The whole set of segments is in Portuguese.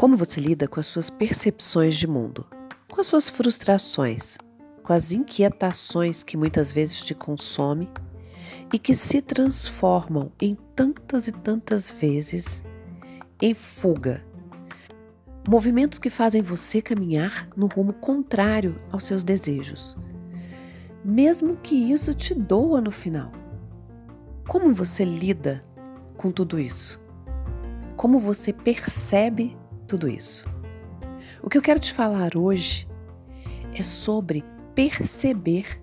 Como você lida com as suas percepções de mundo, com as suas frustrações, com as inquietações que muitas vezes te consomem e que se transformam em tantas e tantas vezes em fuga. Movimentos que fazem você caminhar no rumo contrário aos seus desejos, mesmo que isso te doa no final. Como você lida com tudo isso? Como você percebe tudo isso. O que eu quero te falar hoje é sobre perceber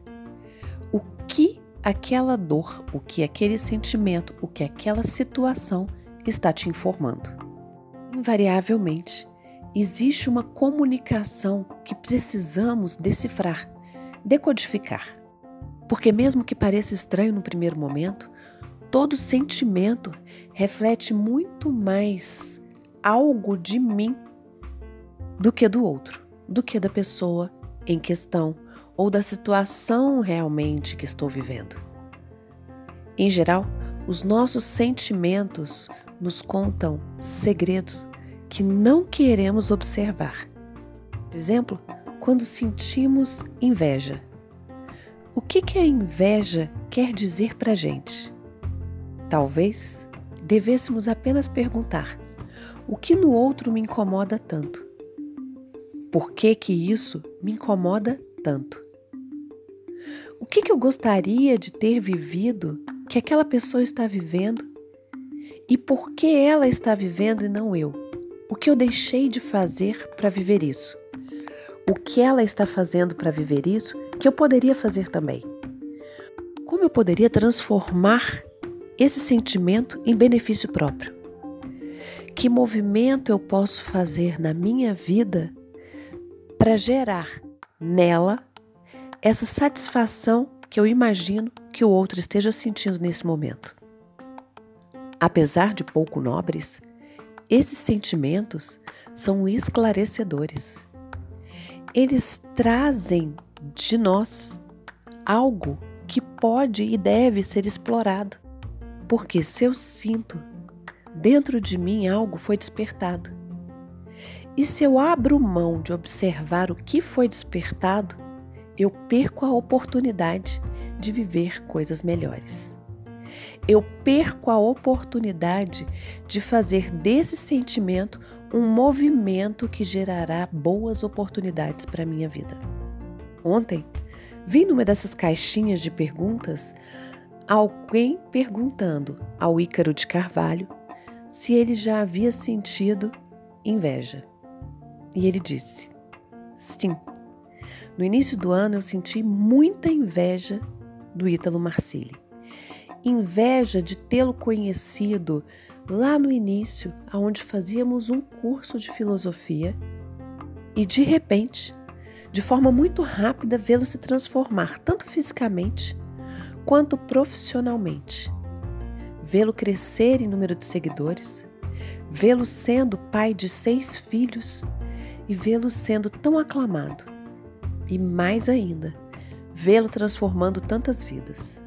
o que aquela dor, o que aquele sentimento, o que aquela situação está te informando. Invariavelmente, existe uma comunicação que precisamos decifrar, decodificar. Porque, mesmo que pareça estranho no primeiro momento, todo sentimento reflete muito mais algo de mim do que do outro, do que da pessoa em questão ou da situação realmente que estou vivendo. Em geral, os nossos sentimentos nos contam segredos que não queremos observar. Por exemplo, quando sentimos inveja. O que, que a inveja quer dizer para gente? Talvez devêssemos apenas perguntar: o que no outro me incomoda tanto? Por que que isso me incomoda tanto? O que, que eu gostaria de ter vivido que aquela pessoa está vivendo? E por que ela está vivendo e não eu? O que eu deixei de fazer para viver isso? O que ela está fazendo para viver isso que eu poderia fazer também? Como eu poderia transformar esse sentimento em benefício próprio? Que movimento eu posso fazer na minha vida para gerar nela essa satisfação que eu imagino que o outro esteja sentindo nesse momento? Apesar de pouco nobres, esses sentimentos são esclarecedores. Eles trazem de nós algo que pode e deve ser explorado. Porque se eu sinto dentro de mim algo foi despertado. E se eu abro mão de observar o que foi despertado, eu perco a oportunidade de viver coisas melhores. Eu perco a oportunidade de fazer desse sentimento um movimento que gerará boas oportunidades para a minha vida. Ontem, vi numa dessas caixinhas de perguntas alguém perguntando ao Ícaro de Carvalho se ele já havia sentido inveja. E ele disse: Sim. No início do ano eu senti muita inveja do Ítalo Marcilli. Inveja de tê-lo conhecido lá no início, aonde fazíamos um curso de filosofia, e de repente, de forma muito rápida, vê-lo se transformar tanto fisicamente quanto profissionalmente vê-lo crescer em número de seguidores, vê-lo sendo pai de seis filhos e vê-lo sendo tão aclamado. E mais ainda, vê-lo transformando tantas vidas.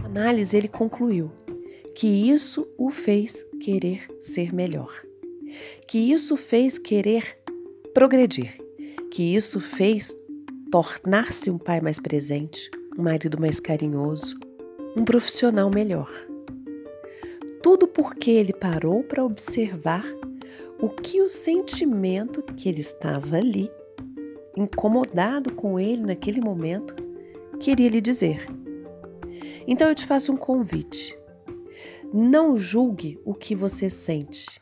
Na análise, ele concluiu que isso o fez querer ser melhor, que isso fez querer progredir, que isso fez tornar-se um pai mais presente, um marido mais carinhoso, um profissional melhor. Tudo porque ele parou para observar o que o sentimento que ele estava ali, incomodado com ele naquele momento, queria lhe dizer. Então eu te faço um convite. Não julgue o que você sente.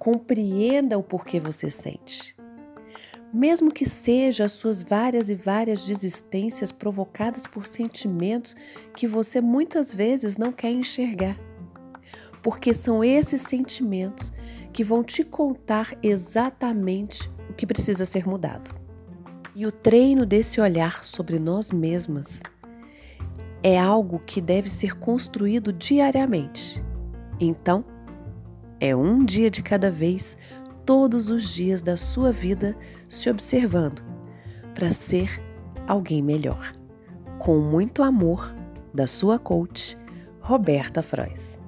Compreenda o porquê você sente. Mesmo que seja as suas várias e várias desistências provocadas por sentimentos que você muitas vezes não quer enxergar porque são esses sentimentos que vão te contar exatamente o que precisa ser mudado. E o treino desse olhar sobre nós mesmas é algo que deve ser construído diariamente. Então, é um dia de cada vez, todos os dias da sua vida, se observando para ser alguém melhor. Com muito amor, da sua coach, Roberta Frois.